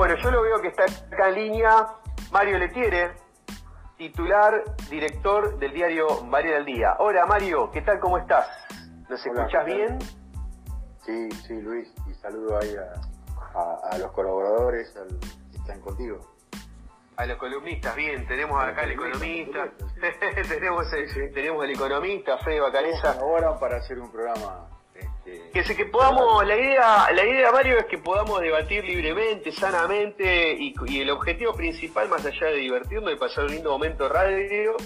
Bueno, yo lo veo que está acá en línea Mario Letiere, titular, director del diario Varela al Día. Hola Mario, ¿qué tal? ¿Cómo estás? ¿Nos escuchas bien? Sí, sí, Luis, y saludo ahí a, los colaboradores que están contigo. A los columnistas, bien, tenemos acá al economista, tenemos, el, tenemos el economista, Fede Bacareza. Ahora para hacer un programa que, que podamos, la idea, la idea, Mario, es que podamos debatir libremente, sanamente, y, el objetivo principal, más allá de divertirnos y pasar un lindo momento radio,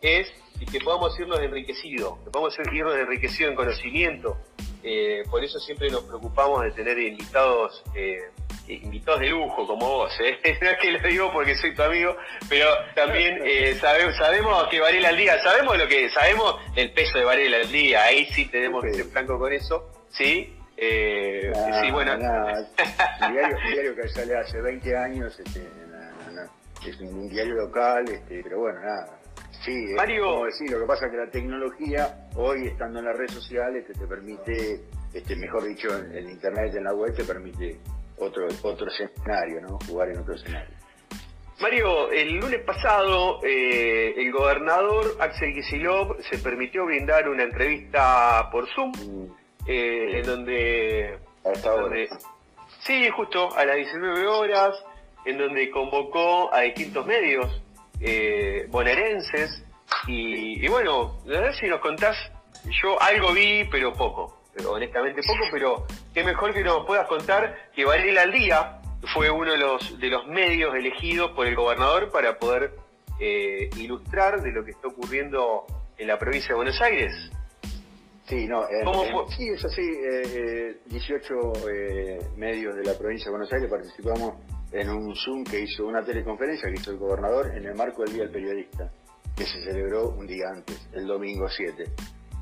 es que podamos irnos enriquecidos, que podamos irnos enriquecidos en conocimiento. Eh, por eso siempre nos preocupamos de tener invitados eh, invitados de lujo como vos, ¿eh? no es que lo digo porque soy tu amigo, pero también eh, sabemos, sabemos que Varela al día, sabemos lo que, sabemos el peso de Varela al día, ahí sí tenemos que ser franco con eso, ¿sí? Eh, sí, bueno. diario, que sale hace 20 años, este, es un diario local, este, pero bueno, nada. Sí, Mario, como decir, lo que pasa es que la tecnología, hoy estando en las redes sociales, te, te permite, este, mejor dicho, en, en internet, en la web, te permite otro, otro escenario, ¿no? Jugar en otro escenario. Mario, el lunes pasado eh, el gobernador Axel Kicillof se permitió brindar una entrevista por Zoom, mm. eh, en donde... Sí, justo a las 19 horas, en donde convocó a distintos medios eh, bonaerenses. Y, y bueno, a ver si nos contás, yo algo vi, pero poco. Pero honestamente poco, pero qué mejor que nos puedas contar que Varela al Día fue uno de los, de los medios elegidos por el gobernador para poder eh, ilustrar de lo que está ocurriendo en la provincia de Buenos Aires. Sí, no, sí, es así, 18 eh, medios de la provincia de Buenos Aires participamos en un Zoom que hizo una teleconferencia que hizo el gobernador en el marco del Día del Periodista, que se celebró un día antes, el domingo 7.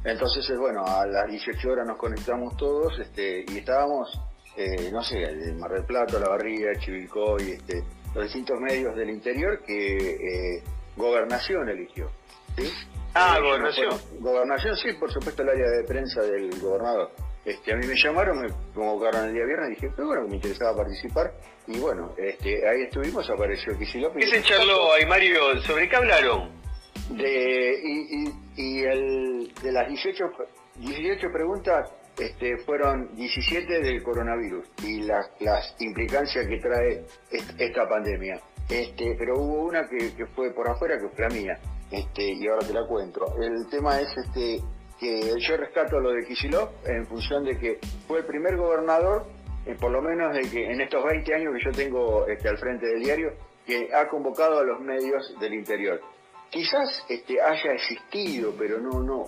Entonces, eh, bueno, a las 18 horas nos conectamos todos este, y estábamos, eh, no sé, en Mar del Plata, La Barriga, Chivilcoy, este, los distintos medios del interior que eh, Gobernación eligió. ¿sí? Ah, Gobernación. gobernación, sí, por supuesto, el área de prensa del gobernador. Este, a mí me llamaron, me convocaron el día viernes, dije, pero bueno, me interesaba participar. Y bueno, este, ahí estuvimos, apareció Kicillof. ¿Qué se charló ahí, Mario? ¿Sobre qué hablaron? De, y, y, el, de las 18, 18 preguntas este, fueron 17 del coronavirus y las, las implicancias que trae esta pandemia. Este, pero hubo una que, que, fue por afuera, que fue la mía, este, y ahora te la cuento. El tema es este, que yo rescato lo de Kisilov en función de que fue el primer gobernador, eh, por lo menos de que en estos 20 años que yo tengo este, al frente del diario, que ha convocado a los medios del interior. Quizás este, haya existido, pero no, no.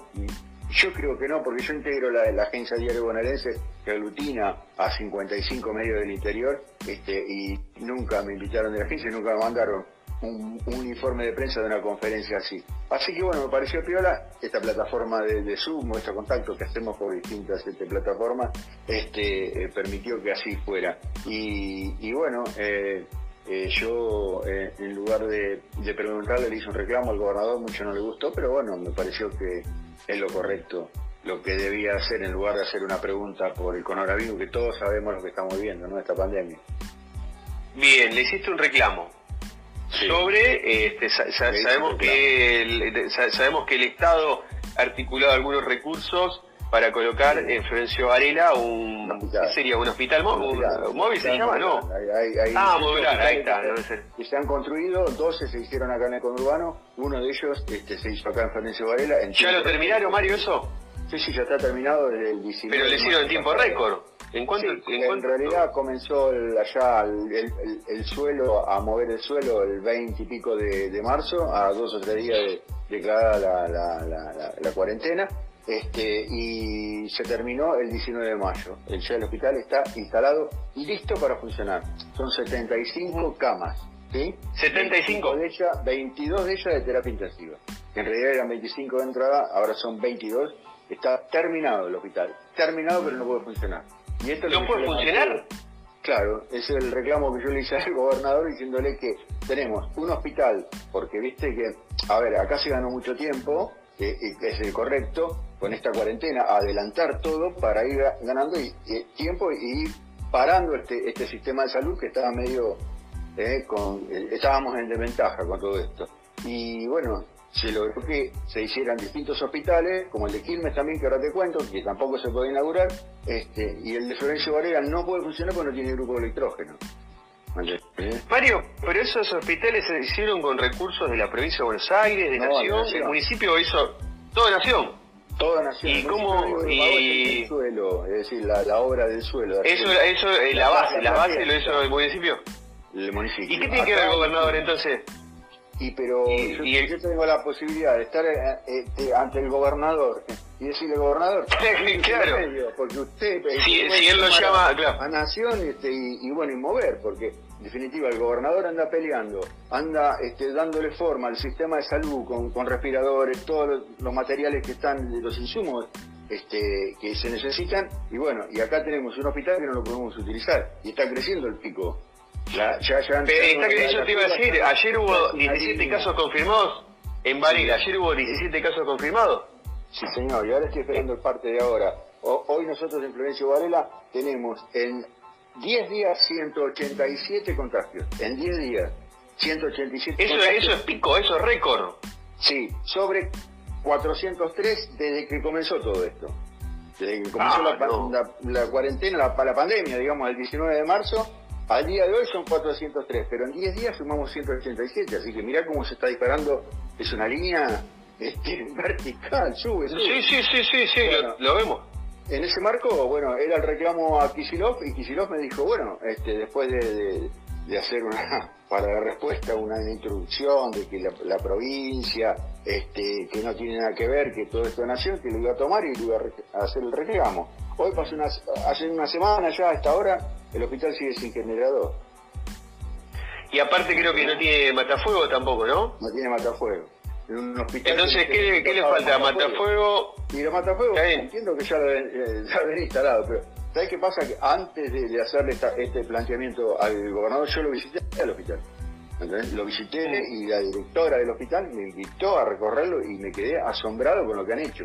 Yo creo que no, porque yo integro la, la agencia Diario Bonaerense que aglutina a 55 medios del interior este, y nunca me invitaron de la agencia, nunca me mandaron un, informe de prensa de una conferencia así. Así que bueno, me pareció piola esta plataforma de, de Zoom, este contacto que hacemos por distintas este, plataformas, este, eh, permitió que así fuera. Y, y bueno, eh, eh, yo, eh, en lugar de, preguntarle, le hice un reclamo al gobernador, mucho no le gustó, pero bueno, me pareció que es lo correcto, lo que debía hacer en lugar de hacer una pregunta por el coronavirus, que todos sabemos lo que estamos viviendo, ¿no? Esta pandemia. Bien, le hiciste un reclamo. Sobre, este, sabemos, que sabemos que el Estado ha articulado algunos recursos para colocar en Florencio Varela un, ¿qué sería? ¿Un hospital móvil? ¿Móvil se llama? No. ah, modular, ahí está. Que se han construido, 12 se hicieron acá en el conurbano, uno de ellos este, se hizo acá en Florencio Varela. ¿Ya lo terminaron, Mario, eso? Sí, sí, ya está terminado desde el 19. Pero le hicieron en tiempo récord. ¿En realidad comenzó allá el, suelo, a mover el suelo el 20 y pico de, marzo, a dos o tres días de declarada la, la cuarentena este, y se terminó el 19 de mayo. El, ya el hospital está instalado y listo para funcionar. Son 75 camas. ¿sí? 75 de ellas, 22 de ellas de terapia intensiva. En realidad eran 25 de entrada, ahora son 22. Está terminado el hospital. Terminado, pero no puede funcionar. ¿Y esto ¿No puede funcionar? Claro, es el reclamo que yo le hice al gobernador diciéndole que tenemos un hospital, porque viste que, a ver, acá se ganó mucho tiempo, que es el correcto, con esta cuarentena, adelantar todo para ir ganando tiempo y parando este, este sistema de salud que estaba medio, eh, con, eh, estábamos en desventaja con todo esto. Y bueno, se logró que se hicieran distintos hospitales, como el de Quilmes también, que ahora te cuento, que tampoco se puede inaugurar, este, y el de Florencio Varela no puede funcionar porque no tiene grupo de electrógeno. Mario, pero esos hospitales se hicieron con recursos de la provincia de Buenos Aires, de Nación, el municipio hizo toda Nación. Toda Nación. ¿Y cómo? Y... El suelo, es decir, la, obra del suelo. Eso, eso es la, base, la base lo hizo el municipio. El municipio. ¿Y qué tiene que ver el gobernador entonces? Y pero yo, tengo la posibilidad de estar eh, este, ante el gobernador y decirle gobernador, claro. porque usted si, él lo llama a, nación este, y, bueno y mover, porque en definitiva el gobernador anda peleando, anda este, dándole forma al sistema de salud con, con respiradores, todos los, materiales que están, los insumos este, que se necesitan y bueno y acá tenemos un hospital que no lo podemos utilizar y está creciendo el pico ya, ya, ya está que yo te iba a decir, ayer hubo 17 casos confirmados en Varela, ayer hubo 17 casos confirmados. Sí, señor, y ahora estoy esperando el parte de ahora. hoy nosotros en Florencio Varela tenemos en 10 días 187 contagios. En 10 días 187 eso, contagios. Eso es pico, eso es récord. Sí, sobre 403 desde que comenzó todo esto. Desde que comenzó ah, la, la, cuarentena, la, la pandemia, digamos, el 19 de marzo al día de hoy son 403, pero en 10 días sumamos 187, así que mirá cómo se está disparando, es una línea este, vertical, sube, sube. Sí, sí, sí, sí, sí lo, vemos. En ese marco, bueno, era el reclamo a Kisilov y Kisilov me dijo, bueno, este, después de, hacer una, para la respuesta, una introducción de que la, provincia, este, que no tiene nada que ver, que todo esto es nación, que lo iba a tomar y lo iba a, hacer el reclamo. Hoy pasó una, hace una semana ya, a esta hora, el hospital sigue sin generador. Y aparte creo que no tiene matafuego tampoco, ¿no? No tiene matafuego. Entonces, ¿qué, le falta? ¿Matafuego? Y los matafuegos, entiendo que ya lo eh, habían instalado, pero ¿sabes qué pasa? Que antes de, hacerle este planteamiento al gobernador, yo lo visité al hospital. ¿entendés? Lo visité y la directora del hospital me invitó a recorrerlo y me quedé asombrado con lo que han hecho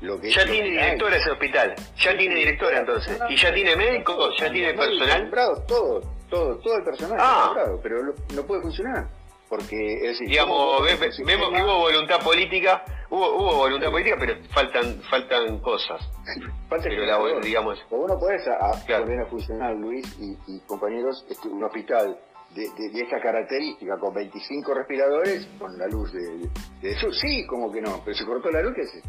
ya tiene directora ese hospital, ya tiene directora entonces, y ya tiene médicos, ya tiene personal. Todo, todo, todo el personal ah. pero no puede funcionar. Porque es decir, digamos, vemos que hubo voluntad política, hubo, hubo voluntad política, pero faltan faltan cosas. Falta pero la, digamos. O vos no podés a, poner a funcionar, Luis y, compañeros, este, un hospital de, de, esta característica, con 25 respiradores, con la luz de, de, eso. Sí, como que no, pero se cortó la luz, ¿qué hace?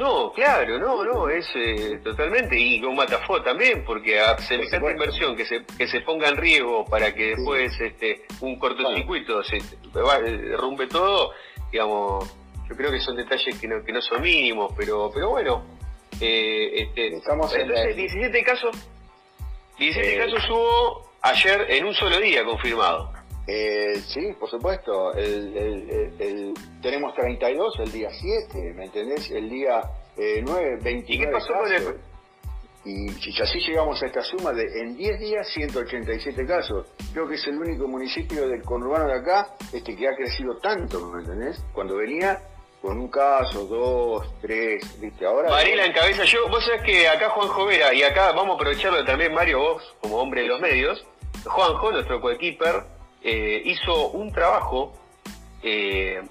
No, claro, no, no, es eh, totalmente, y con Matafó también, porque a semejante inversión que se, que se ponga en riesgo para que después este, un cortocircuito se derrumbe todo, digamos, yo creo que son detalles que no, que no son mínimos, pero, pero bueno, eh, este, Estamos entonces 17 casos, 17 eh, casos hubo ayer en un solo día confirmado. Eh, sí, por supuesto. El, tenemos 32 el día 7, ¿me entendés? El día eh, 9, 29 ¿Y qué pasó con el... Y si así llegamos a esta suma de en 10 días 187 casos. Creo que es el único municipio del conurbano de acá este que ha crecido tanto, ¿me entendés? Cuando venía con un caso, dos, tres, ¿viste? Ahora. Marila en cabeza, yo, vos sabés que acá Juanjo Vera, y acá vamos a aprovecharlo también, Mario, vos, como hombre de los medios, Juanjo, nuestro coequiper, eh, hizo un trabajo eh,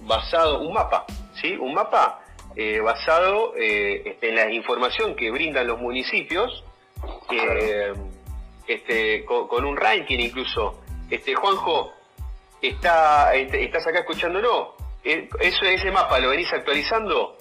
basado, un mapa, ¿sí? Un mapa eh, basado este, en la información que brindan los municipios, este, con, un ranking incluso. Este, Juanjo, está, este, ¿estás acá escuchándolo? ¿Eso, ese mapa lo venís actualizando?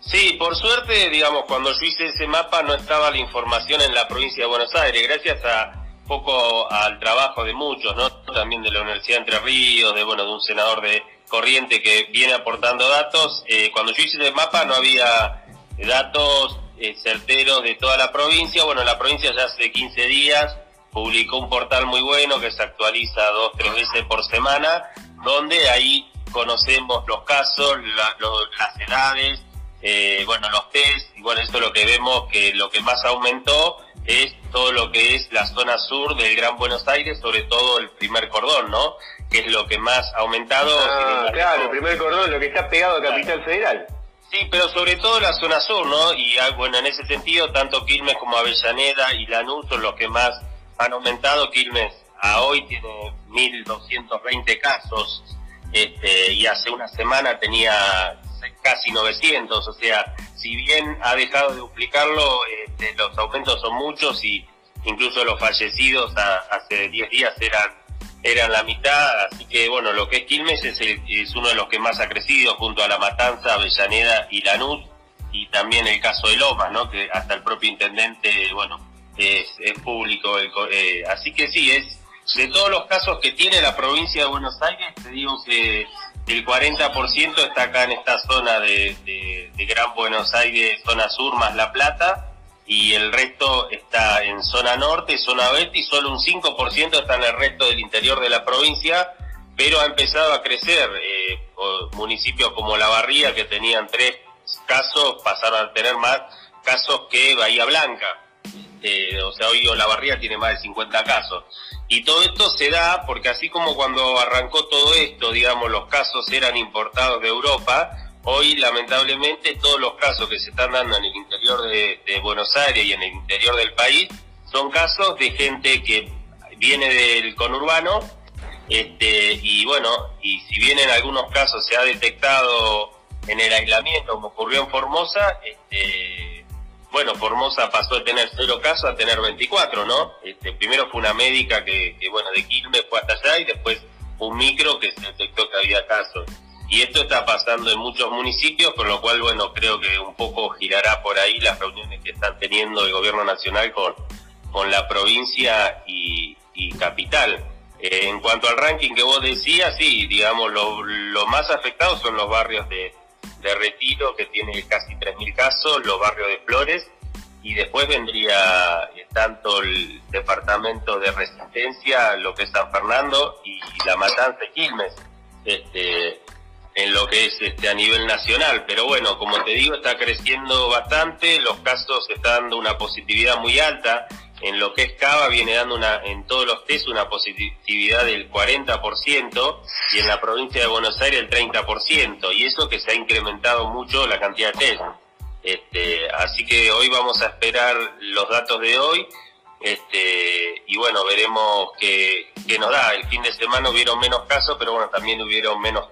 Sí, por suerte, digamos, cuando yo hice ese mapa no estaba la información en la provincia de Buenos Aires, gracias a poco al trabajo de muchos, ¿no? También de la Universidad de Entre Ríos, de bueno, de un senador de Corriente que viene aportando datos. Eh, cuando yo hice el mapa no había datos eh, certeros de toda la provincia. Bueno, la provincia ya hace 15 días publicó un portal muy bueno que se actualiza dos, tres veces por semana, donde ahí conocemos los casos, las edades, eh, bueno, los test, y bueno, eso es lo que vemos que lo que más aumentó es todo lo que es la zona sur del Gran Buenos Aires, sobre todo el primer cordón, ¿no? Que es lo que más ha aumentado. Ah, claro, el primer cordón, lo que está pegado a Capital Federal. Sí, pero sobre todo la zona sur, ¿no? Y ah, bueno, en ese sentido, tanto Quilmes como Avellaneda y Lanús son los que más han aumentado. Quilmes a hoy tiene 1.220 casos este, y hace una semana tenía casi 900, o sea, si bien ha dejado de duplicarlo, este, los aumentos son muchos y incluso los fallecidos hace 10 días eran eran la mitad, así que bueno, lo que es Quilmes es, es uno de los que más ha crecido junto a La Matanza, Avellaneda y Lanús, y también el caso de Lomas, ¿no? que hasta el propio intendente, bueno, es, público, eh, así que sí, es de todos los casos que tiene la provincia de Buenos Aires, te digo que el 40% está acá en esta zona de, Gran Buenos Aires, zona sur más La Plata, y el resto está en zona norte, zona oeste y solo un 5% está en el resto del interior de la provincia, pero ha empezado a crecer. Eh, municipios como La Barría, que tenían tres casos, pasaron a tener más casos que Bahía Blanca. Eh, o sea, hoy La Barría tiene más de 50 casos. Y todo esto se da porque así como cuando arrancó todo esto, digamos, los casos eran importados de Europa, Hoy, lamentablemente, todos los casos que se están dando en el interior de, Buenos Aires y en el interior del país son casos de gente que viene del conurbano este, y bueno, y si bien en algunos casos se ha detectado en el aislamiento, como ocurrió en Formosa, este, bueno, Formosa pasó de tener cero casos a tener 24, ¿no? Este, primero fue una médica que, bueno, de Quilmes fue hasta allá y después un micro que se detectó que había casos. Y esto está pasando en muchos municipios, por lo cual, bueno, creo que un poco girará por ahí las reuniones que están teniendo el gobierno nacional con, con la provincia y, capital. Eh, en cuanto al ranking que vos decías, sí, digamos, lo, lo más afectados son los barrios de, de Retiro, que tiene casi 3.000 casos, los barrios de Flores, y después vendría eh, tanto el departamento de Resistencia, lo que es San Fernando, y, la Matanza de Quilmes. Este, en lo que es este a nivel nacional, pero bueno, como te digo, está creciendo bastante, los casos están dando una positividad muy alta, en lo que es Cava viene dando una en todos los test una positividad del 40% y en la provincia de Buenos Aires el 30%, y eso que se ha incrementado mucho la cantidad de test. Este, así que hoy vamos a esperar los datos de hoy. Este, y bueno, veremos qué, nos da. El fin de semana hubieron menos casos, pero bueno, también hubieron menos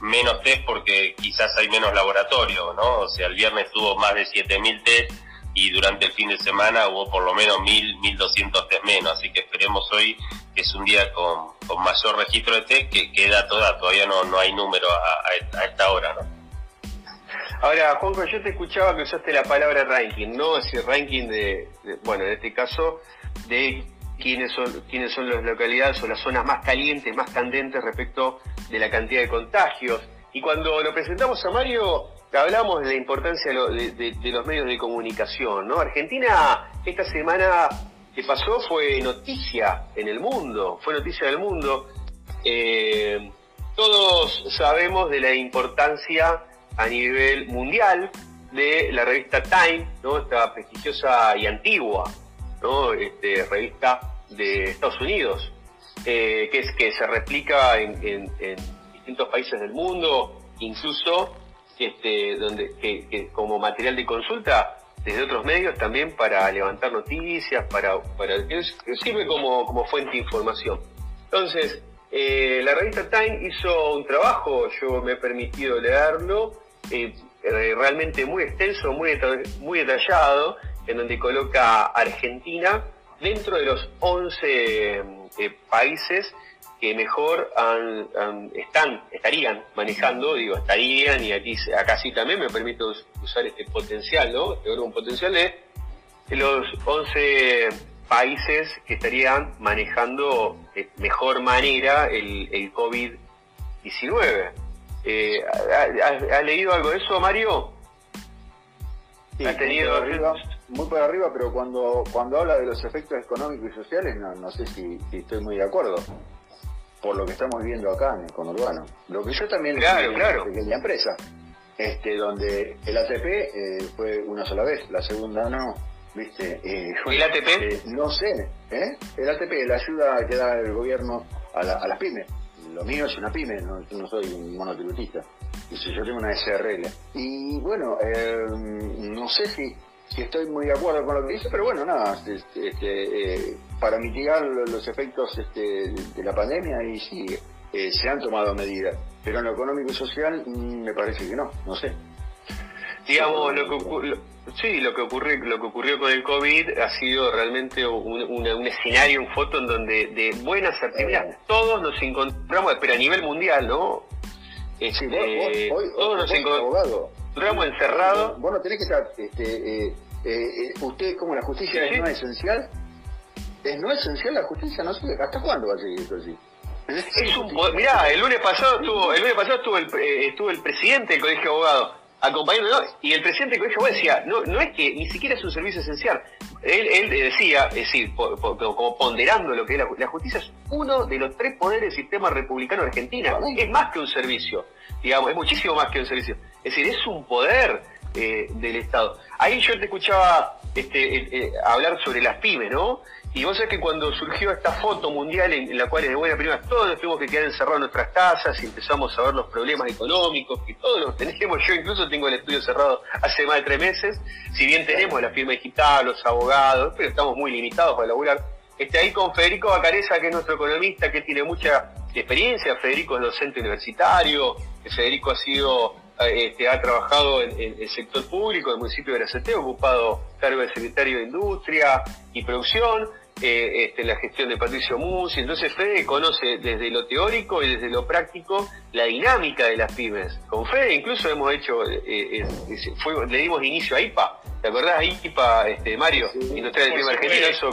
menos test porque quizás hay menos laboratorio, ¿no? O sea, el viernes tuvo más de 7.000 test y durante el fin de semana hubo por lo menos 1.000, 1.200 test menos, así que esperemos hoy que es un día con, mayor registro de test que, que dato da, todavía no, no hay número a, esta hora, ¿no? Ahora, Juanjo, yo te escuchaba que usaste la palabra ranking, ¿no? Es decir, ranking de, de bueno, en este caso, de quiénes son, quiénes son las localidades o las zonas más calientes, más candentes respecto de la cantidad de contagios. Y cuando lo presentamos a Mario, hablamos de la importancia de, los medios de comunicación, ¿no? Argentina esta semana que pasó fue noticia en el mundo, fue noticia del mundo. Eh, todos sabemos de la importancia a nivel mundial de la revista Time, ¿no? esta prestigiosa y antigua ¿no? Este, revista de Estados Unidos, eh, que se replica en, distintos países del mundo, incluso este, donde que, como material de consulta desde otros medios también para levantar noticias, para, para que sirve como, fuente de información. Entonces, eh, la revista Time hizo un trabajo, yo me he permitido leerlo, eh, realmente muy extenso, muy, muy detallado, en donde coloca Argentina dentro de los 11 eh, países que mejor están, estarían manejando, digo, estarían, y aquí acá sí también me permito usar este potencial, ¿no? Este un potencial de los 11 países que estarían manejando de mejor manera el, el COVID-19. Eh, ¿ha, leído algo de eso, Mario? ¿Ha tenido muy por arriba, pero cuando, cuando habla de los efectos económicos y sociales, no, no sé si, estoy muy de acuerdo. Por lo que estamos viendo acá en el conurbano. Lo que yo también claro, claro. una pequeña empresa, este, donde el ATP eh, fue una sola vez, la segunda no. ¿Viste? Eh, ¿El ATP? Eh, no sé, ¿eh? El ATP, la ayuda que da el gobierno a, la, a las pymes. Lo mío es una pyme, no, yo no soy un monotributista. yo tengo una SRL. Y bueno, no sé si, si estoy muy de acuerdo con lo que dice, pero bueno, nada, este, este eh, para mitigar los efectos este, de la pandemia y sí, eh, se han tomado medidas. Pero en lo económico y social mm, me parece que no, no sé. Digamos, lo que, sí, lo que, ocurrió, lo que ocurrió con el COVID ha sido realmente un, escenario, un foto en donde de buenas actividades todos nos encontramos, pero a nivel mundial, ¿no? Este, todos nos encontramos encerrados. Vos no tenés que estar, este, eh, eh, usted como la justicia es no esencial, es no esencial la justicia, no sé, ¿hasta cuándo va a seguir esto así? Es un, mirá, el lunes pasado estuvo, el lunes pasado estuvo el, estuvo el presidente del Colegio de Abogados acompañándolo, y el presidente del colegio decía, no, no es que ni siquiera es un servicio esencial. Él, él decía, es decir, como ponderando lo que es la, justicia, es uno de los tres poderes del sistema republicano de Argentina. Es más que un servicio, digamos, es muchísimo más que un servicio. Es decir, es un poder eh, del Estado. Ahí yo te escuchaba este, eh, hablar sobre las pymes, ¿no? Y vos sabés que cuando surgió esta foto mundial en, la cual de buena prima todos nos tuvimos que quedar encerrados en nuestras casas y empezamos a ver los problemas económicos que todos los tenemos, yo incluso tengo el estudio cerrado hace más de tres meses, si bien tenemos la firma digital, los abogados, pero estamos muy limitados para laburar. Este, ahí con Federico Bacareza, que es nuestro economista, que tiene mucha experiencia, Federico es docente universitario, Federico ha sido este, ha trabajado en, el sector público del municipio de Gracete, ha ocupado cargo de secretario de Industria y Producción, eh, este, la gestión de Patricio Musi. Entonces Fede conoce desde lo teórico y desde lo práctico la dinámica de las pymes. Con Fede incluso hemos hecho, eh, eh, le dimos inicio a IPA. ¿Te acordás? IPA, este, Mario, Industrial del Clima Argentino, eso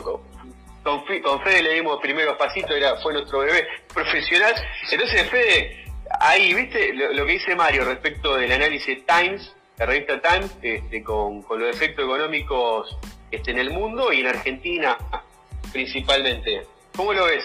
con, con, Fede le dimos primeros pasitos, era, fue nuestro bebé profesional. Entonces Fede, ahí, ¿viste? Lo, que dice Mario respecto del análisis Times, la revista Times, este, con, con los efectos económicos este, en el mundo y en Argentina principalmente. ¿Cómo lo ves?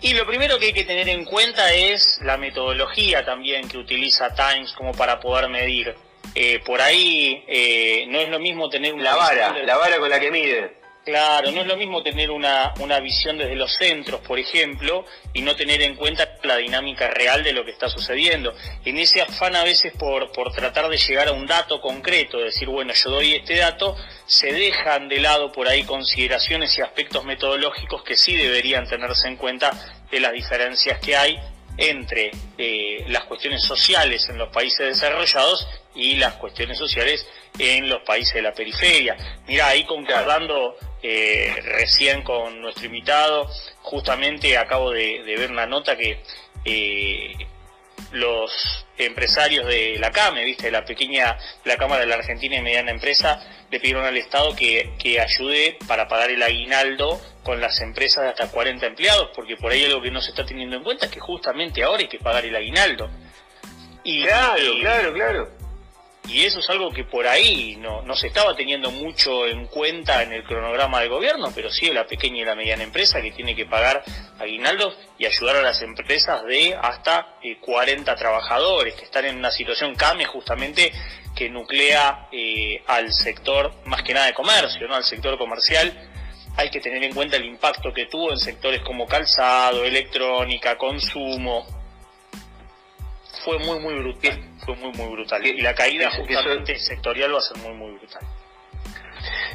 Y lo primero que hay que tener en cuenta es la metodología también que utiliza Times como para poder medir. Eh, por ahí eh, no es lo mismo tener una... La vara, la vara con la que mide. Claro, no es lo mismo tener una, una visión desde los centros, por ejemplo, y no tener en cuenta la dinámica real de lo que está sucediendo. En ese afán a veces por, por tratar de llegar a un dato concreto, decir, bueno, yo doy este dato, se dejan de lado por ahí consideraciones y aspectos metodológicos que sí deberían tenerse en cuenta de las diferencias que hay entre eh, las cuestiones sociales en los países desarrollados y las cuestiones sociales en los países de la periferia. Mira, ahí concordando eh, recién con nuestro invitado, justamente acabo de, ver una nota que eh, los empresarios de la CAME, viste, la pequeña, la Cámara de la Argentina y Mediana Empresa, le pidieron al Estado que, que ayude para pagar el aguinaldo con las empresas de hasta 40 empleados, porque por ahí algo que no se está teniendo en cuenta es que justamente ahora hay que pagar el aguinaldo. Y, claro, claro, claro y eso es algo que por ahí no, se estaba teniendo mucho en cuenta en el cronograma del gobierno, pero sí la pequeña y la mediana empresa que tiene que pagar aguinaldos y ayudar a las empresas de hasta 40 eh, trabajadores que están en una situación CAME justamente que nuclea eh, al sector más que nada de comercio, no al sector comercial. Hay que tener en cuenta el impacto que tuvo en sectores como calzado, electrónica, consumo. Fue muy, muy brutal fue muy, muy brutal. Y la caída justamente sectorial va a ser muy, muy brutal.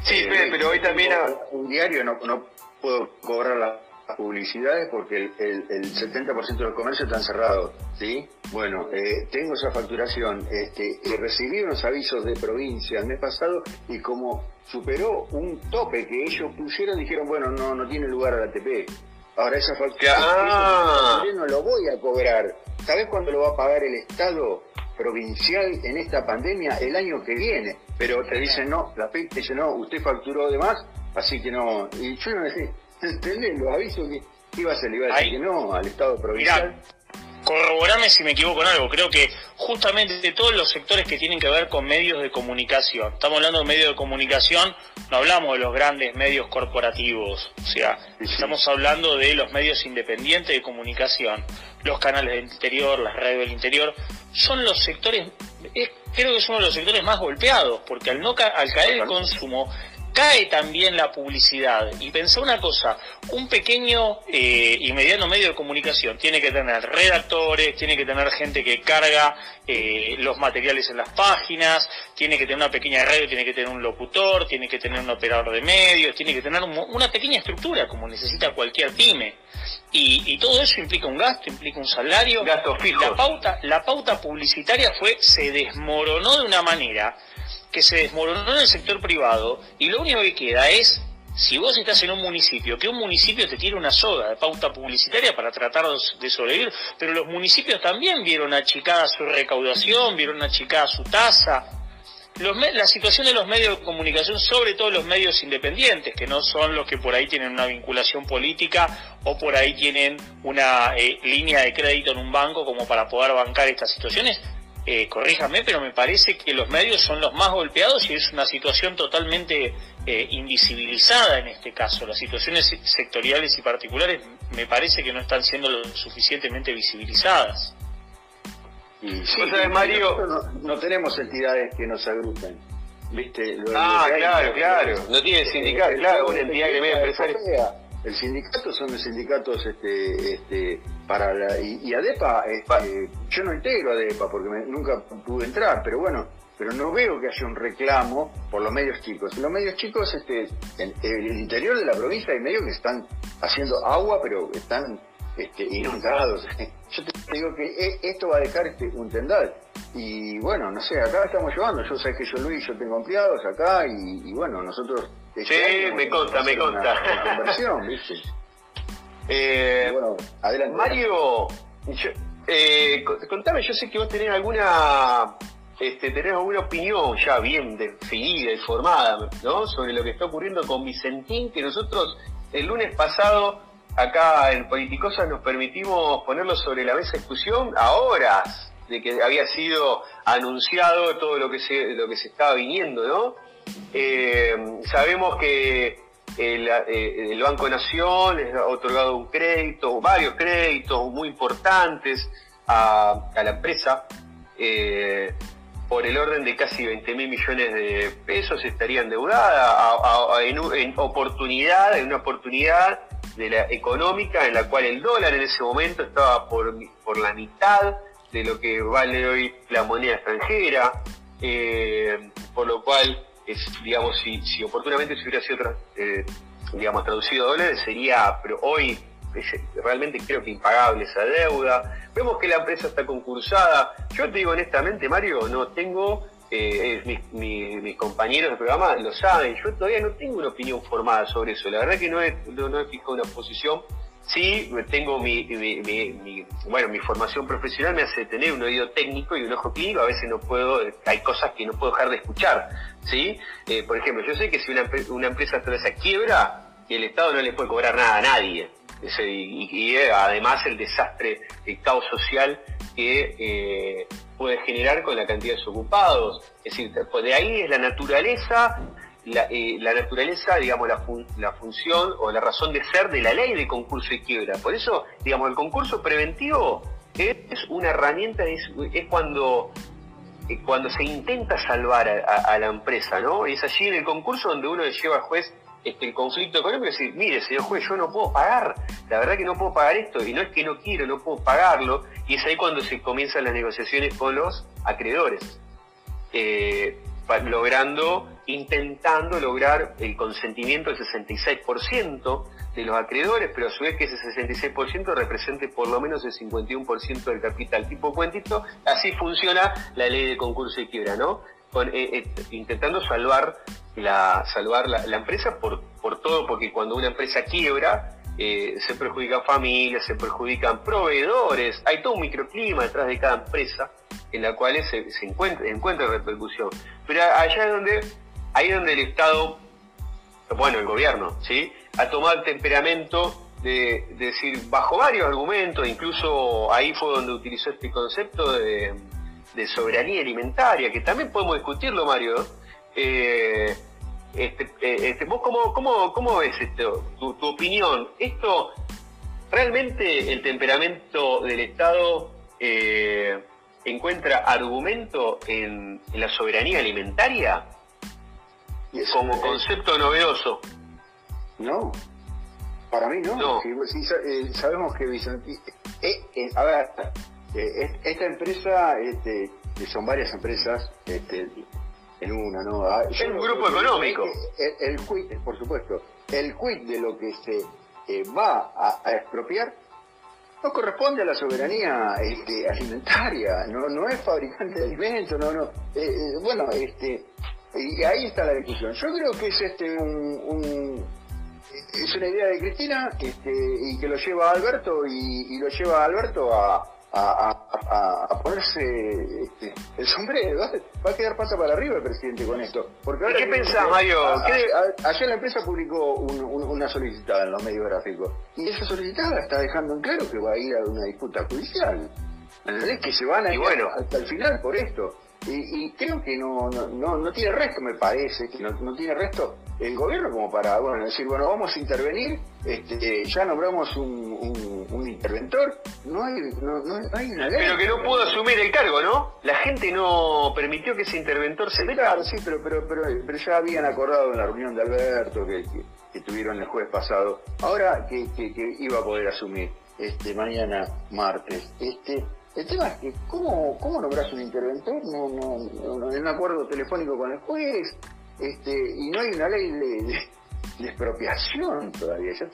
Sí, eh, pero hoy también... Un diario no, no puedo cobrar las publicidades porque el, el, 70% del comercio está cerrado, ¿sí? Bueno, eh, tengo esa facturación, este, recibí unos avisos de provincia el mes pasado y como superó un tope que ellos pusieron, dijeron, bueno, no, no tiene lugar a la ATP. Ahora esa factura ah. no lo voy a cobrar. ¿Sabes cuándo lo va a pagar el Estado? Provincial en esta pandemia el año que viene. Pero te dicen no, la PIC dice no, usted facturó de más, así que no. Y yo no decía, ¿entendés? Los avisos que iba a ser, iba a decir que no al Estado provincial. Corroborame si me equivoco en algo, creo que justamente de todos los sectores que tienen que ver con medios de comunicación, estamos hablando de medios de comunicación, no hablamos de los grandes medios corporativos, o sea, estamos hablando de los medios independientes de comunicación, los canales del interior, las redes del interior, son los sectores, creo que es uno de los sectores más golpeados, porque al, no al caer el consumo, cae también la publicidad. Y pensé una cosa, un pequeño eh, y mediano medio de comunicación tiene que tener redactores, tiene que tener gente que carga eh, los materiales en las páginas, tiene que tener una pequeña radio, tiene que tener un locutor, tiene que tener un operador de medios, tiene que tener una pequeña estructura como necesita cualquier pyme. Y, todo eso implica un gasto, implica un salario. Gasto fijo. La pauta, la pauta publicitaria fue, se desmoronó de una manera que se desmoronó en el sector privado y lo único que queda es, si vos estás en un municipio, que un municipio te tire una soda de pauta publicitaria para tratar de sobrevivir, pero los municipios también vieron achicada su recaudación, vieron achicada su tasa. La situación de los medios de comunicación, sobre todo los medios independientes, que no son los que por ahí tienen una vinculación política o por ahí tienen una eh, línea de crédito en un banco como para poder bancar estas situaciones, eh, corríjame, pero me parece que los medios son los más golpeados y es una situación totalmente eh, invisibilizada en este caso. Las situaciones sectoriales y particulares me parece que no están siendo lo suficientemente visibilizadas. Sí, Mario, no, tenemos entidades que nos agrupen. ¿Viste? ah, claro, claro. No tiene sindicato, claro, una entidad que me empresaria el sindicato son los sindicatos este, este, para la, y, ADEPA, este, yo no integro ADEPA porque nunca pude entrar, pero bueno, pero no veo que haya un reclamo por los medios chicos. Los medios chicos, este, en, el interior de la provincia hay medios que están haciendo agua, pero están este, inundados. Yo te digo que e, esto va a dejar este, un tendal. Y bueno, no sé, acá estamos llevando. Yo sé que yo Luis, yo tengo empleados acá y bueno, nosotros Sí, me consta, me consta. Conversión, ¿viste? Eh, bueno, adelante. Mario, eh, contame, yo sé que vos tenés alguna este, tenés alguna opinión ya bien definida y formada, ¿no? Sobre lo que está ocurriendo con Vicentín, que nosotros el lunes pasado acá en Politicosa nos permitimos ponerlo sobre la mesa de discusión a horas de que había sido anunciado todo lo que se, lo que se estaba viniendo, ¿no? Eh, sabemos que el, eh, el, Banco Nación ha otorgado un crédito, varios créditos muy importantes a, la empresa. Eh, por el orden de casi 20 mil millones de pesos estaría endeudada en, oportunidad, en una oportunidad de la económica en la cual el dólar en ese momento estaba por, por la mitad de lo que vale hoy la moneda extranjera, por lo cual es, digamos, si, si oportunamente se hubiera sido, eh, digamos, traducido a dólares, sería, pero hoy realmente creo que impagable esa deuda. Vemos que la empresa está concursada. Yo te digo honestamente, Mario, no tengo, eh, mis, compañeros del programa lo saben, yo todavía no tengo una opinión formada sobre eso. La verdad que no he, no he fijado una posición Sí, tengo mi, mi, bueno, mi formación profesional me hace tener un oído técnico y un ojo clínico, a veces no puedo, hay cosas que no puedo dejar de escuchar, ¿sí? Eh, por ejemplo, yo sé que si una, una empresa esa quiebra, el Estado no le puede cobrar nada a nadie. y, eh, además el desastre, el caos social que eh, puede generar con la cantidad de desocupados. Es decir, pues de ahí es la naturaleza la, eh, naturaleza, digamos, la, función o la razón de ser de la ley de concurso y quiebra. Por eso, digamos, el concurso preventivo es una herramienta, es, es cuando, eh, cuando se intenta salvar a, la empresa, ¿no? Es allí en el concurso donde uno le lleva al juez este, el conflicto económico y decir, mire, señor juez, yo no puedo pagar, la verdad que no puedo pagar esto, y no es que no quiero, no puedo pagarlo, y es ahí cuando se comienzan las negociaciones con los acreedores. Eh, logrando, intentando lograr el consentimiento del 66% de los acreedores, pero a su vez que ese 66% represente por lo menos el 51% del capital. Tipo cuentito, así funciona la ley de concurso y quiebra, ¿no? Con, eh, eh, intentando salvar la salvar la, la, empresa por, por todo, porque cuando una empresa quiebra, eh, se perjudican familias, se perjudican proveedores, hay todo un microclima detrás de cada empresa en la cual se, se encuentra, encuentra repercusión. Pero allá es donde, ahí es donde el Estado, bueno, el gobierno, ¿sí? ha tomado el temperamento de, decir, bajo varios argumentos, incluso ahí fue donde utilizó este concepto de, soberanía alimentaria, que también podemos discutirlo, Mario. Eh, este, eh, este, ¿Vos cómo, cómo, cómo ves esto? Tu, tu, opinión. ¿Esto realmente el temperamento del Estado eh, encuentra argumento en, la soberanía alimentaria? como concepto novedoso. No, para mí no. Eh, sabemos que eh, a ver, esta empresa, este, son varias empresas, este, en una, ¿no? Ah, es un grupo económico. El, el, quit, por supuesto, el quit de lo que se va a, expropiar no corresponde a la soberanía este, alimentaria, no, no es fabricante de alimentos, no, no. bueno, este, y ahí está la discusión. Yo creo que es este un es una idea de Cristina este, y que lo lleva a Alberto y, lo lleva a Alberto a, a, ponerse este, el sombrero. Va a quedar pata para arriba el presidente con esto. Porque ¿Qué pensás, Mario? ayer la empresa publicó una solicitada en los medios gráficos y esa solicitada está dejando en claro que va a ir a una disputa judicial. es Que se van a ir hasta el final por esto. Y, creo que no, no, no, tiene resto, me parece, que no, no, tiene resto el gobierno como para bueno decir, bueno, vamos a intervenir, este, ya nombramos un, un, interventor, no hay, no, no, hay una ley. Pero que no pudo asumir el cargo, ¿no? La gente no permitió que ese interventor se meta. Claro, sí, pero, pero, pero, pero ya habían acordado en la reunión de Alberto que, que, tuvieron el jueves pasado, ahora que, que, que iba a poder asumir este mañana martes. Este, el tema es que, ¿cómo, cómo nombras un interventor? No, no, no, hay un acuerdo telefónico con el juez, este, y no hay una ley de, expropiación todavía. ¿Ya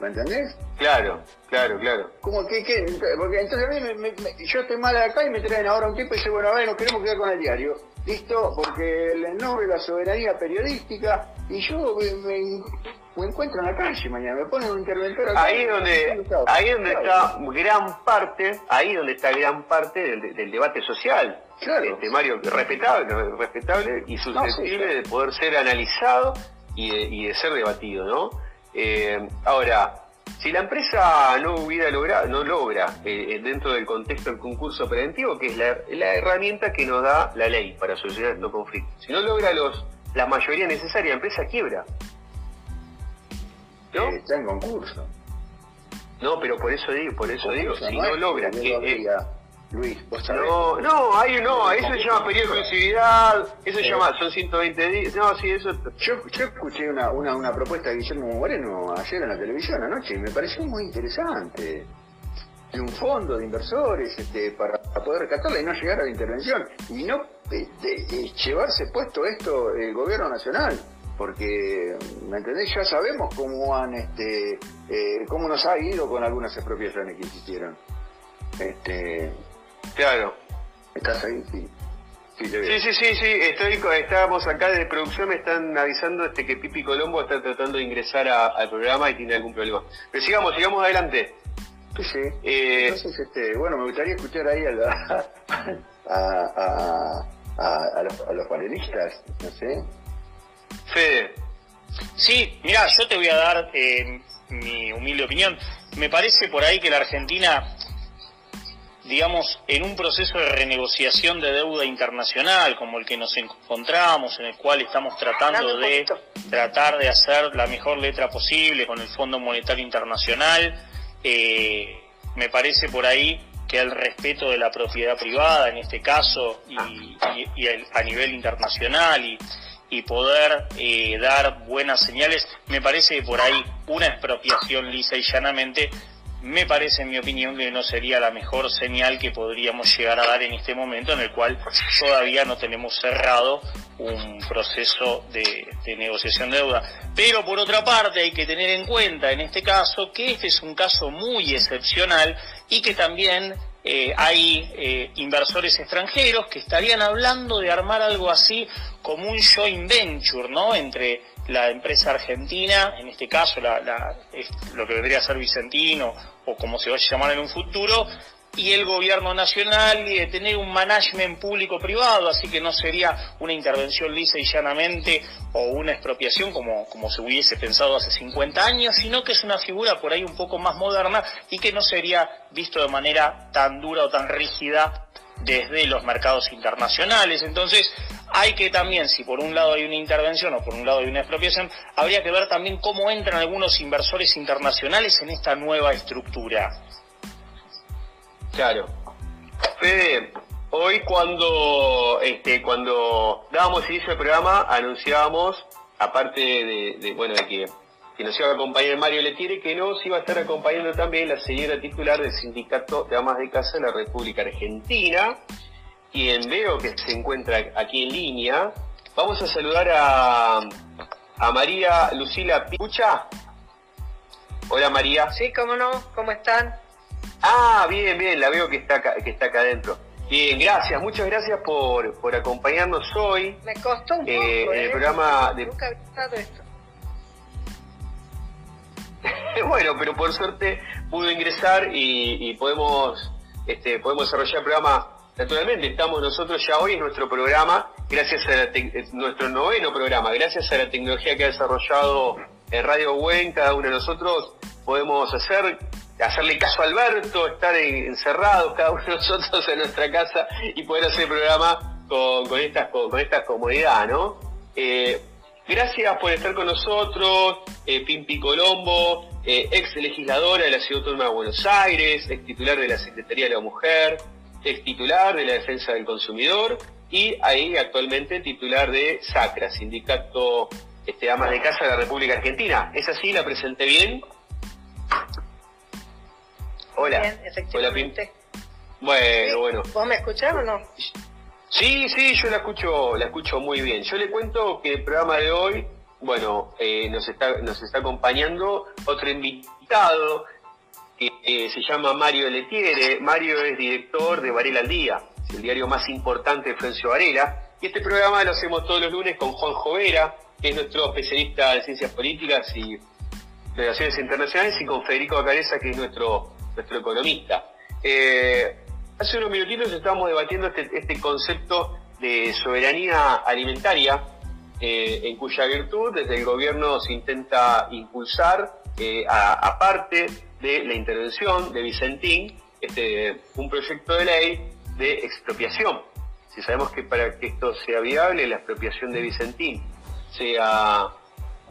¿Me entendés? Claro, claro, claro. ¿Cómo que, qué? Porque entonces a mí me, yo estoy mal acá y me traen ahora un tipo y dice, bueno, a ver, nos queremos quedar con el diario. Listo, porque el nombre la soberanía periodística y yo me, me encuentro en la calle mañana, me ponen un interventor acá. Ahí donde, ahí donde está gran parte, ahí donde está gran parte del, debate social. Claro. Este, Mario, respetable, respetable y susceptible de poder ser analizado y de, ser debatido, ¿no? Eh, ahora, si la empresa no hubiera logrado, no logra eh, eh, dentro del contexto del concurso preventivo, que es la, la, herramienta que nos da la ley para solucionar estos conflictos, si no logra los la mayoría necesaria, la empresa quiebra. ¿No? está en concurso. No, pero por eso digo, por eso digo, si no, logra que, eh, Luis, No, no, hay, no, eso se llama periodo de exclusividad, eso se llama, son 120 días, no, sí, eso... Yo, yo escuché una, una, una propuesta de Guillermo Moreno ayer en la televisión anoche y me pareció muy interesante de un fondo de inversores este, para, poder rescatarla y no llegar a la intervención y no eh, llevarse puesto esto el gobierno nacional porque, ¿me entendés? Ya sabemos cómo han, este, eh, cómo nos ha ido con algunas expropiaciones que hicieron. Este, claro. ¿Estás ahí? Sí. Sí, sí, sí, sí, estoy, estábamos acá de producción, me están avisando este que Pipi Colombo está tratando de ingresar al programa y tiene algún problema. Pero sigamos, sigamos adelante. Sí, sí. Eh, Entonces, este, bueno, me gustaría escuchar ahí a, a, a, los, a los panelistas, no sé. Fede. Sí, mira, yo te voy a dar eh, mi humilde opinión. Me parece por ahí que la Argentina, digamos, en un proceso de renegociación de deuda internacional como el que nos encontramos, en el cual estamos tratando de tratar de hacer la mejor letra posible con el Fondo Monetario Internacional, eh, me parece por ahí que el respeto de la propiedad privada en este caso y, a nivel internacional y y poder eh, dar buenas señales, me parece que por ahí una expropiación lisa y llanamente, me parece en mi opinión que no sería la mejor señal que podríamos llegar a dar en este momento en el cual todavía no tenemos cerrado un proceso de, negociación de deuda. Pero por otra parte hay que tener en cuenta en este caso que este es un caso muy excepcional y que también eh, hay eh, inversores extranjeros que estarían hablando de armar algo así como un joint venture, ¿no? Entre la empresa argentina, en este caso la, lo que vendría a ser Vicentino o como se vaya a llamar en un futuro, y el gobierno nacional y de tener un management público-privado, así que no sería una intervención lisa y llanamente o una expropiación como, como se hubiese pensado hace 50 años, sino que es una figura por ahí un poco más moderna y que no sería visto de manera tan dura o tan rígida desde los mercados internacionales. Entonces, hay que también, si por un lado hay una intervención o por un lado hay una expropiación, habría que ver también cómo entran algunos inversores internacionales en esta nueva estructura. Claro. Fede, hoy cuando, este, cuando dábamos inicio al programa, anunciábamos aparte de, bueno, de que, que, nos iba a acompañar Mario Letiere, que nos iba a estar acompañando también la señora titular del Sindicato de Amas de Casa de la República Argentina, quien veo que se encuentra aquí en línea. Vamos a saludar a, a María Lucila Pichucha. Hola María. Sí, cómo no, ¿cómo están? Ah, bien, bien, la veo que está acá, que está acá adentro. Bien, gracias, muchas gracias por, por acompañarnos hoy. Me costó un eh, poco, en el ¿eh? programa de... Nunca había esto. bueno, pero por suerte pudo ingresar y, podemos este, podemos desarrollar el programa. Naturalmente, estamos nosotros ya hoy en nuestro programa, gracias a nuestro noveno programa, gracias a la tecnología que ha desarrollado Radio Buen, cada uno de nosotros podemos hacer hacerle caso a Alberto, estar encerrados cada uno de nosotros en nuestra casa y poder hacer el programa con, con, estas, con, esta comodidad, ¿no? Eh, gracias por estar con nosotros, eh, Pimpi Colombo, eh, ex legisladora de la Ciudad Autónoma de Buenos Aires, ex titular de la Secretaría de la Mujer, ex titular de la Defensa del Consumidor y ahí actualmente titular de SACRA, Sindicato este, Amas de Casa de la República Argentina. ¿Es así? ¿La presenté bien? Hola. Bien, efectivamente. Bueno, bueno. ¿Vos me escuchás o no? Sí, sí, yo la escucho, la escucho muy bien. Yo le cuento que el programa de hoy, bueno, eh, nos está, nos está acompañando otro invitado que se llama Mario Letiere. Mario es director de Varela al Día, el diario más importante de Florencio Varela. Y este programa lo hacemos todos los lunes con Juan Jovera, que es nuestro especialista en ciencias políticas y relaciones internacionales, y con Federico Acareza, que es nuestro nuestro economista. Eh, hace unos minutitos estábamos debatiendo este, este concepto de soberanía alimentaria, eh, en cuya virtud desde el gobierno se intenta impulsar, eh, aparte de la intervención de Vicentín, este, un proyecto de ley de expropiación. Si sabemos que para que esto sea viable, la expropiación de Vicentín sea,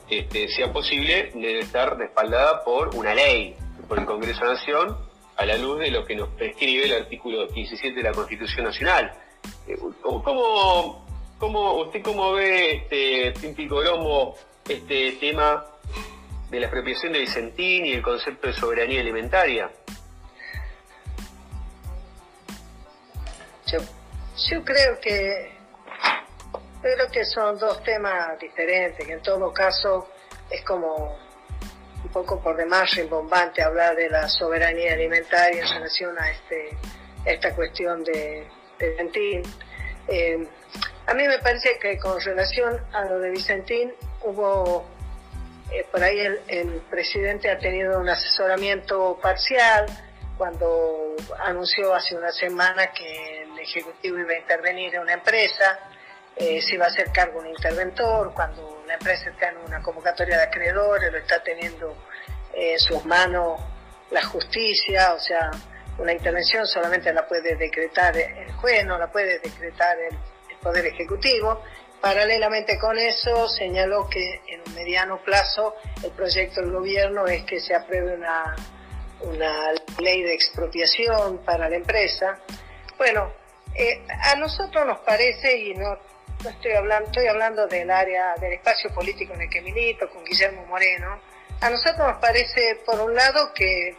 este, sea posible, debe estar respaldada por una ley, por el Congreso de Nación a la luz de lo que nos prescribe el artículo 17 de la Constitución Nacional. Eh, ¿Cómo, cómo usted cómo ve, este, Pimpi Colombo, este tema de la expropiación de Vicentín y el concepto de soberanía alimentaria? Yo, yo creo que creo que son dos temas diferentes, que en todo caso es como un poco por demás rimbombante hablar de la soberanía alimentaria en relación a este esta cuestión de, Vicentín. Eh, a mí me parece que con relación a lo de Vicentín hubo, eh, por ahí el, presidente ha tenido un asesoramiento parcial cuando anunció hace una semana que el Ejecutivo iba a intervenir en una empresa, eh, se iba a hacer cargo un interventor, cuando la empresa está en una convocatoria de acreedores, lo está teniendo en sus manos la justicia, o sea, una intervención solamente la puede decretar el juez, no la puede decretar el, Poder Ejecutivo. Paralelamente con eso, señaló que en un mediano plazo el proyecto del gobierno es que se apruebe una, una ley de expropiación para la empresa. Bueno, eh, a nosotros nos parece, y no no estoy hablando, estoy hablando del área del espacio político en el que milito, con Guillermo Moreno. A nosotros nos parece, por un lado, que,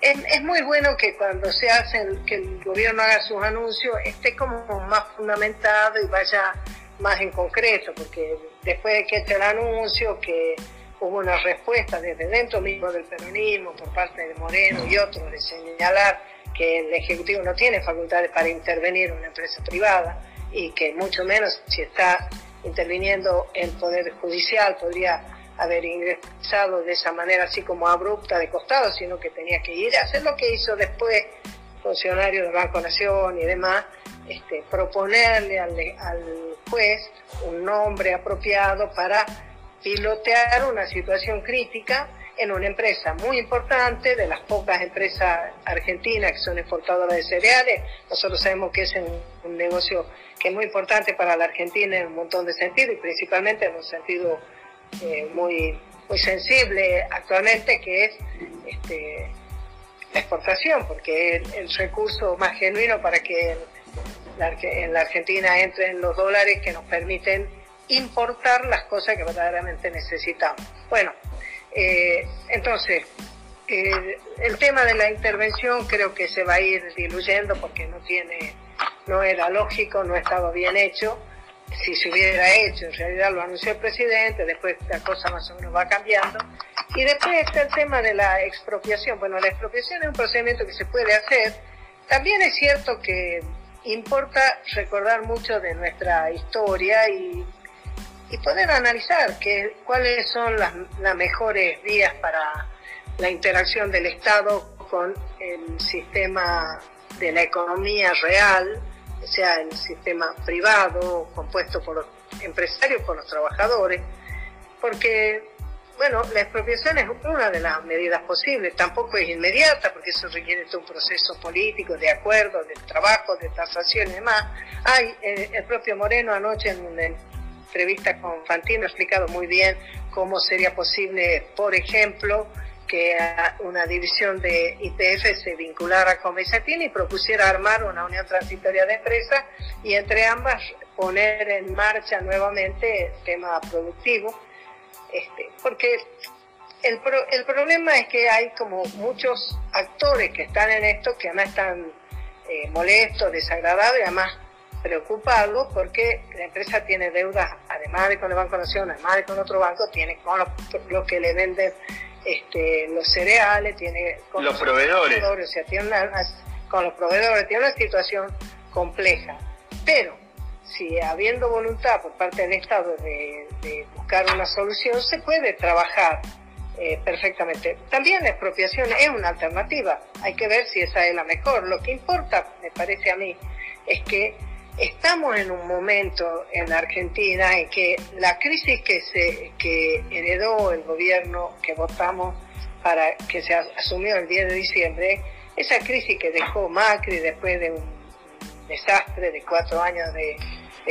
es, muy bueno que cuando se hacen, que el gobierno haga sus anuncios, esté como más fundamentado y vaya más en concreto, porque después de que esté el anuncio, que hubo una respuesta desde dentro mismo del peronismo por parte de Moreno y otros de señalar que el Ejecutivo no tiene facultades para intervenir en una empresa privada y que mucho menos si está interviniendo el Poder Judicial podría haber ingresado de esa manera así como abrupta de costado, sino que tenía que ir a hacer lo que hizo después funcionario del Banco Nación y demás, este, proponerle al, al juez un nombre apropiado para pilotear una situación crítica en una empresa muy importante, de las pocas empresas argentinas que son exportadoras de cereales. Nosotros sabemos que es un, negocio que es muy importante para la Argentina en un montón de sentidos y principalmente en un sentido eh, muy, muy sensible actualmente, que es este, la exportación, porque es el, recurso más genuino para que en la Argentina entren los dólares que nos permiten importar las cosas que verdaderamente necesitamos. Bueno, eh, entonces, eh, el tema de la intervención creo que se va a ir diluyendo porque no tiene, no era lógico, no estaba bien hecho. Si se hubiera hecho, en realidad lo anunció el presidente, después la cosa más o menos va cambiando. Y después está el tema de la expropiación. Bueno, la expropiación es un procedimiento que se puede hacer. También es cierto que importa recordar mucho de nuestra historia y, poder analizar que, cuáles son las, mejores vías para la interacción del Estado con el sistema de la economía real, sea el sistema privado, compuesto por los empresarios, por los trabajadores, porque bueno, la expropiación es una de las medidas posibles, tampoco es inmediata porque eso requiere todo un proceso político, de acuerdo, de trabajo, de tasación y demás. Hay, eh, el propio Moreno anoche en entrevista con Fantino ha explicado muy bien cómo sería posible, por ejemplo, que una división de IPF se vinculara con Besatín y propusiera armar una unión transitoria de empresas y entre ambas poner en marcha nuevamente el tema productivo. Este, porque el, el problema es que hay como muchos actores que están en esto que además están eh, molestos, desagradables, además preocupados porque la empresa tiene deudas, además de con el Banco Nacional, además de con otro banco, tiene con los, que le venden este, los cereales, tiene con los, proveedores. o sea, tiene con los proveedores, tiene una situación compleja. Pero si habiendo voluntad por parte del Estado de, buscar una solución, se puede trabajar eh, perfectamente. También la expropiación es una alternativa, hay que ver si esa es la mejor. Lo que importa, me parece a mí, es que estamos en un momento en Argentina en que la crisis que se que heredó el gobierno que votamos para que se asumió el 10 de diciembre, esa crisis que dejó Macri después de un desastre de cuatro años de,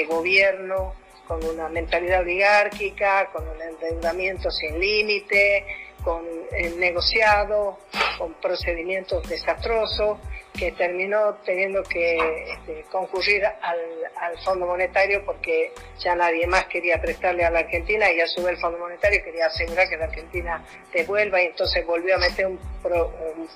gobierno, con una mentalidad oligárquica, con un endeudamiento sin límite, con el negociado, con procedimientos desastrosos, que terminó teniendo que este, concurrir al, Fondo Monetario porque ya nadie más quería prestarle a la Argentina y a su vez el Fondo Monetario quería asegurar que la Argentina devuelva y entonces volvió a meter un, un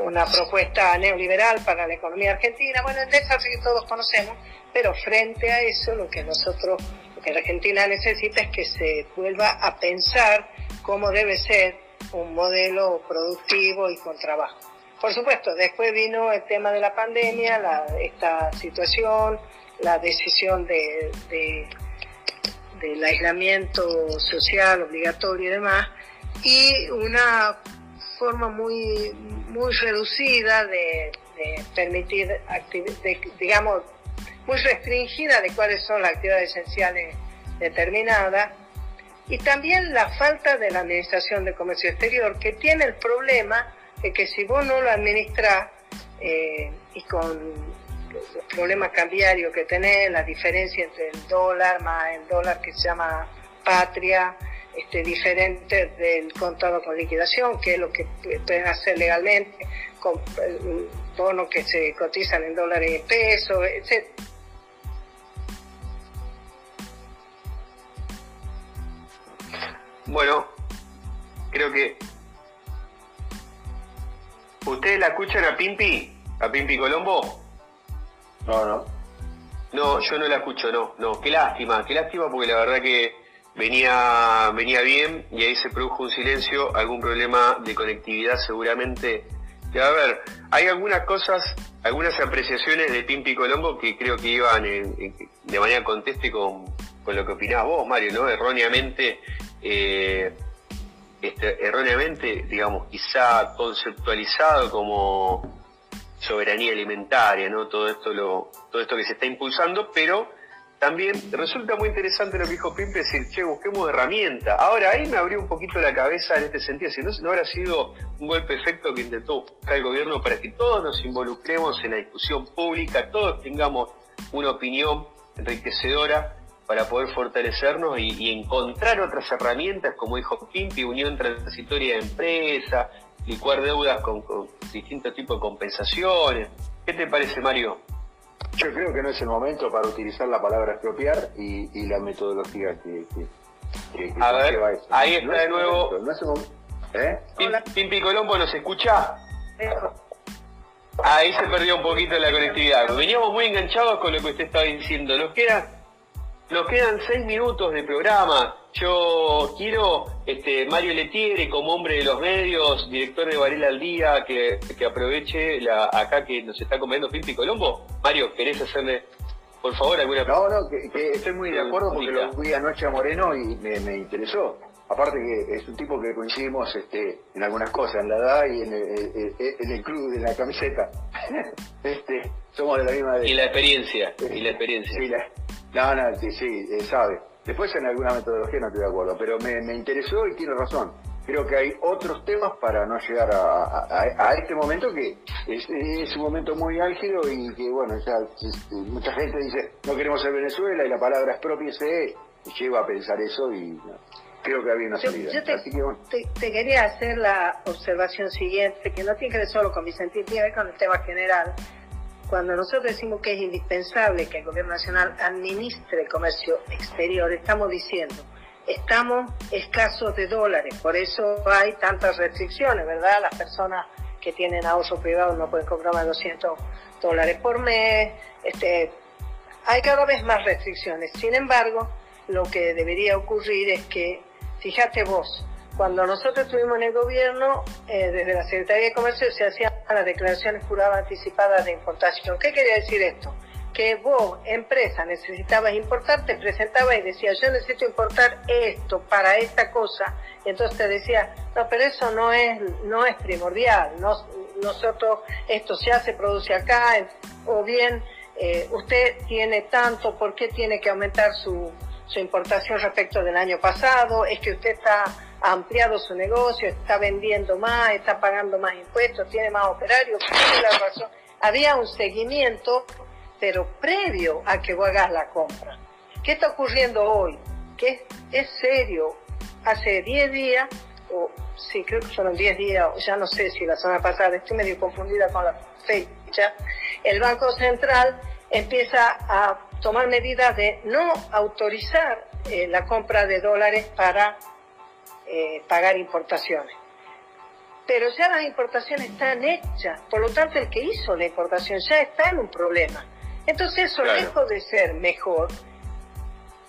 una propuesta neoliberal para la economía argentina, bueno, el desastre que todos conocemos, pero frente a eso lo que nosotros, lo que la Argentina necesita es que se vuelva a pensar cómo debe ser un modelo productivo y con trabajo. Por supuesto, después vino el tema de la pandemia, la, esta situación, la decisión de, de, del aislamiento social obligatorio y demás, y una forma muy, muy reducida de, permitir, digamos, muy restringida de cuáles son las actividades esenciales determinadas. Y también la falta de la Administración de Comercio Exterior, que tiene el problema de que si vos no lo administrás, eh, y con los problemas cambiarios que tenés, la diferencia entre el dólar más el dólar que se llama patria, este, diferentes del contado con liquidación, que es lo que pueden hacer legalmente, con eh, bonos que se cotizan en dólares y pesos, etc. Bueno, creo que ¿Ustedes la escuchan a Pimpi? ¿A Pimpi Colombo? No, no. No, yo no la escucho, no, no. Qué lástima, qué lástima porque la verdad que venía, venía bien y ahí se produjo un silencio, algún problema de conectividad seguramente. a ver, hay algunas cosas, algunas apreciaciones de Pimpi Colombo que creo que iban de manera conteste con, con, lo que opinabas vos, Mario, ¿no? Erróneamente, eh, este, erróneamente, digamos, quizá conceptualizado como soberanía alimentaria, ¿no? Todo esto, lo, todo esto que se está impulsando, pero también resulta muy interesante lo que dijo Pimpe, decir, che, busquemos herramientas. Ahora, ahí me abrió un poquito la cabeza en este sentido, si no, no habrá sido un golpe efecto que intentó buscar el gobierno para que todos nos involucremos en la discusión pública, todos tengamos una opinión enriquecedora para poder fortalecernos y, encontrar otras herramientas, como dijo Pimpi, unión transitoria de empresa, licuar deudas con, con distintos tipos de compensaciones. ¿Qué te parece, Mario? Yo creo que no es el momento para utilizar la palabra expropiar y, la metodología que, a ver, ahí está de nuevo. ¿Eh? Pimpi Colombo, ¿nos escucha? Ahí se perdió un poquito la conectividad. Veníamos muy enganchados con lo que usted estaba diciendo. Nos queda nos quedan seis minutos de programa. Yo quiero, este, Mario Letiere, como hombre de los medios, director de Varela al Día, que, aproveche la, acá que nos está comiendo Pimpi Colombo. Mario, ¿querés hacerle, por favor, alguna No, no, que, estoy muy de acuerdo porque lo vi anoche a Moreno y me, interesó. Aparte que es un tipo que coincidimos este, en algunas cosas, en la edad y en el, en el club, en la camiseta. este, somos de la misma... Y la experiencia, y la experiencia. La, no, no, sí, sí, eh, sabe. Después en alguna metodología no estoy de acuerdo, pero me, interesó y tiene razón. Creo que hay otros temas para no llegar a, este momento que es, un momento muy álgido y que, bueno, ya mucha gente dice no queremos ser Venezuela y la palabra es propia se lleva a pensar eso y creo que había una salida. Yo, te, te, quería hacer la observación siguiente, que no tiene que ver solo con mi sentir, tiene que ver con el tema general cuando nosotros decimos que es indispensable que el gobierno nacional administre el comercio exterior, estamos diciendo, estamos escasos de dólares, por eso hay tantas restricciones, ¿verdad? Las personas que tienen ahorro privado no pueden comprar más de 200 dólares por mes, este, hay cada vez más restricciones. Sin embargo, lo que debería ocurrir es que, fíjate vos, cuando nosotros estuvimos en el gobierno, eh, desde la Secretaría de Comercio se hacían las declaraciones juradas anticipadas de importación. ¿Qué quería decir esto? Que vos, empresa, necesitabas importar, te presentabas y decías, yo necesito importar esto para esta cosa. Y entonces te decía, no, pero eso no es, no es primordial. nosotros, esto se hace, produce acá, o bien eh, usted tiene tanto, ¿por qué tiene que aumentar su, su importación respecto del año pasado? Es que usted está ha ampliado su negocio, está vendiendo más, está pagando más impuestos, tiene más operarios. Había un seguimiento, pero previo a que vos hagas la compra. ¿Qué está ocurriendo hoy? Que es, serio. Hace 10 días, o sí, creo que fueron 10 días, ya no sé si la semana pasada, estoy medio confundida con la fecha, el Banco Central empieza a tomar medidas de no autorizar eh, la compra de dólares para eh, pagar importaciones. Pero ya las importaciones están hechas, por lo tanto el que hizo la importación ya está en un problema. Entonces eso, lejos de ser mejor,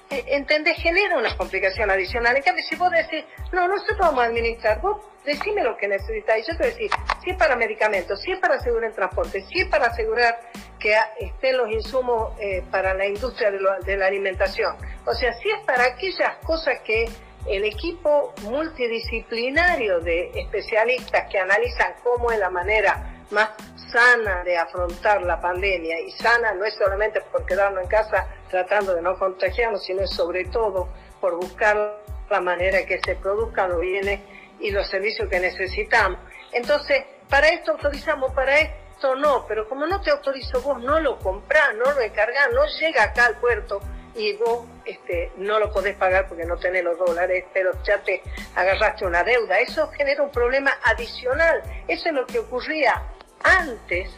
eh, ¿entendés? Genera una complicación adicional. En cambio, si vos decís, no, nosotros vamos a administrar, vos decime lo que necesitáis. Yo te voy a decir, si es para medicamentos, si es para asegurar el transporte, si es para asegurar que estén los insumos eh, para la industria de, de la alimentación. O sea, si es para aquellas cosas que el equipo multidisciplinario de especialistas que analizan cómo es la manera más sana de afrontar la pandemia, y sana no es solamente por quedarnos en casa tratando de no contagiarnos, sino sobre todo por buscar la manera que se produzcan los bienes y los servicios que necesitamos. Entonces, para esto autorizamos, para esto no, pero como no te autorizo vos, no lo comprás, no lo encargás, no llega acá al puerto, y vos este, no lo podés pagar porque no tenés los dólares, pero ya te agarraste una deuda. Eso genera un problema adicional. Eso es lo que ocurría antes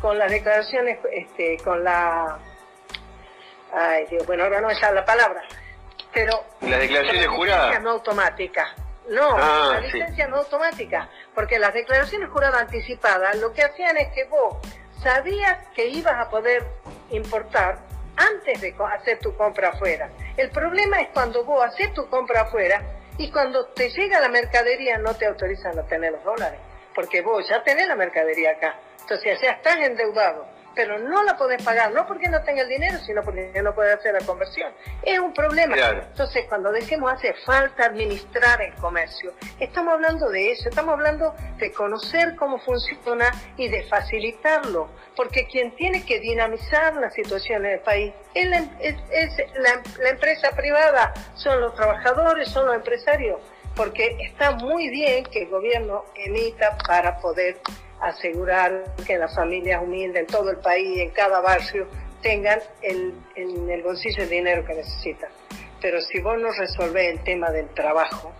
con las declaraciones, este, con la... Ay, Dios, bueno, ahora no sale la palabra, pero... Las declaraciones juradas. no automática. No, ah, la licencia no automática, porque las declaraciones juradas anticipadas lo que hacían es que vos sabías que ibas a poder importar antes de hacer tu compra afuera. El problema es cuando vos haces tu compra afuera y cuando te llega la mercadería no te autorizan a tener los dólares, porque vos ya tenés la mercadería acá. Entonces ya estás endeudado pero no la podés pagar, no porque no tenga el dinero, sino porque no puede hacer la conversión. Es un problema. Entonces, cuando decimos hace falta administrar el comercio, estamos hablando de eso, estamos hablando de conocer cómo funciona y de facilitarlo, porque quien tiene que dinamizar la situación en el país es la, es la, la empresa privada, son los trabajadores, son los empresarios, porque está muy bien que el gobierno emita para poder asegurar que las familias humildes en todo el país, en cada barrio, tengan el, en el bolsillo el dinero que necesitan. Pero si vos no resolvés el tema del trabajo,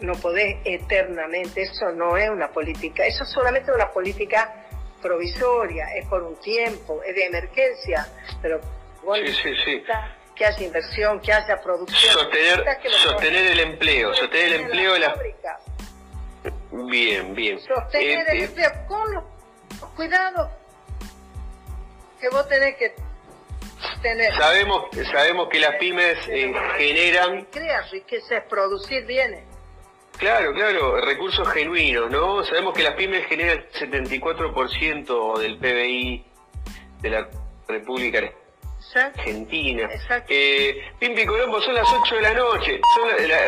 no podés eternamente, eso no es una política, eso es solamente una política provisoria, es por un tiempo, es de emergencia, pero bueno, sí, sí, que haya inversión, que haya producción. Sostener, sostener el empleo, sostener el empleo de la... Fábrica. Bien, bien. Sostener el eh, empleo con los cuidados que vos tenés que tener. Sabemos, sabemos que las pymes eh, generan... Crear riqueza es producir bienes. Claro, claro, recursos genuinos, ¿no? Sabemos que las pymes generan el 74% del PBI de la República Argentina. Eh, Pimpi Colombo, son las 8 de la noche.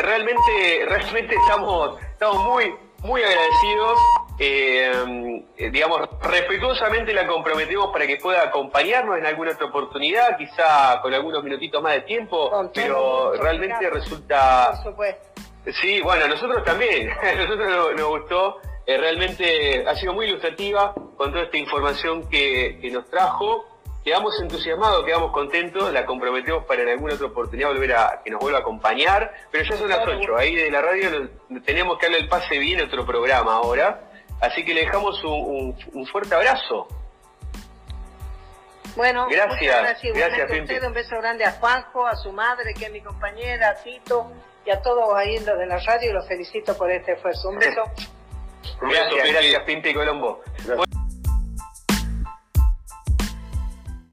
realmente, realmente estamos, estamos muy, muy agradecidos. Eh, digamos, respetuosamente la comprometemos para que pueda acompañarnos en alguna otra oportunidad, quizá con algunos minutitos más de tiempo, pero realmente resulta... Sí, bueno, a nosotros también, a nosotros nos, gustó, eh, realmente ha sido muy ilustrativa con toda esta información que, que nos trajo quedamos entusiasmados, quedamos contentos, la comprometemos para en alguna otra oportunidad volver a que nos vuelva a acompañar, pero ya son las 8, ahí de la radio tenemos que darle el pase bien a otro programa ahora, así que le dejamos un, fuerte abrazo. Bueno, gracias, gracias, gracias a usted, un beso grande a Juanjo, a su madre, que es mi compañera, a Tito, y a todos ahí en de la radio, los felicito por este esfuerzo. Un beso. gracias, gracias, Pimpi Colombo.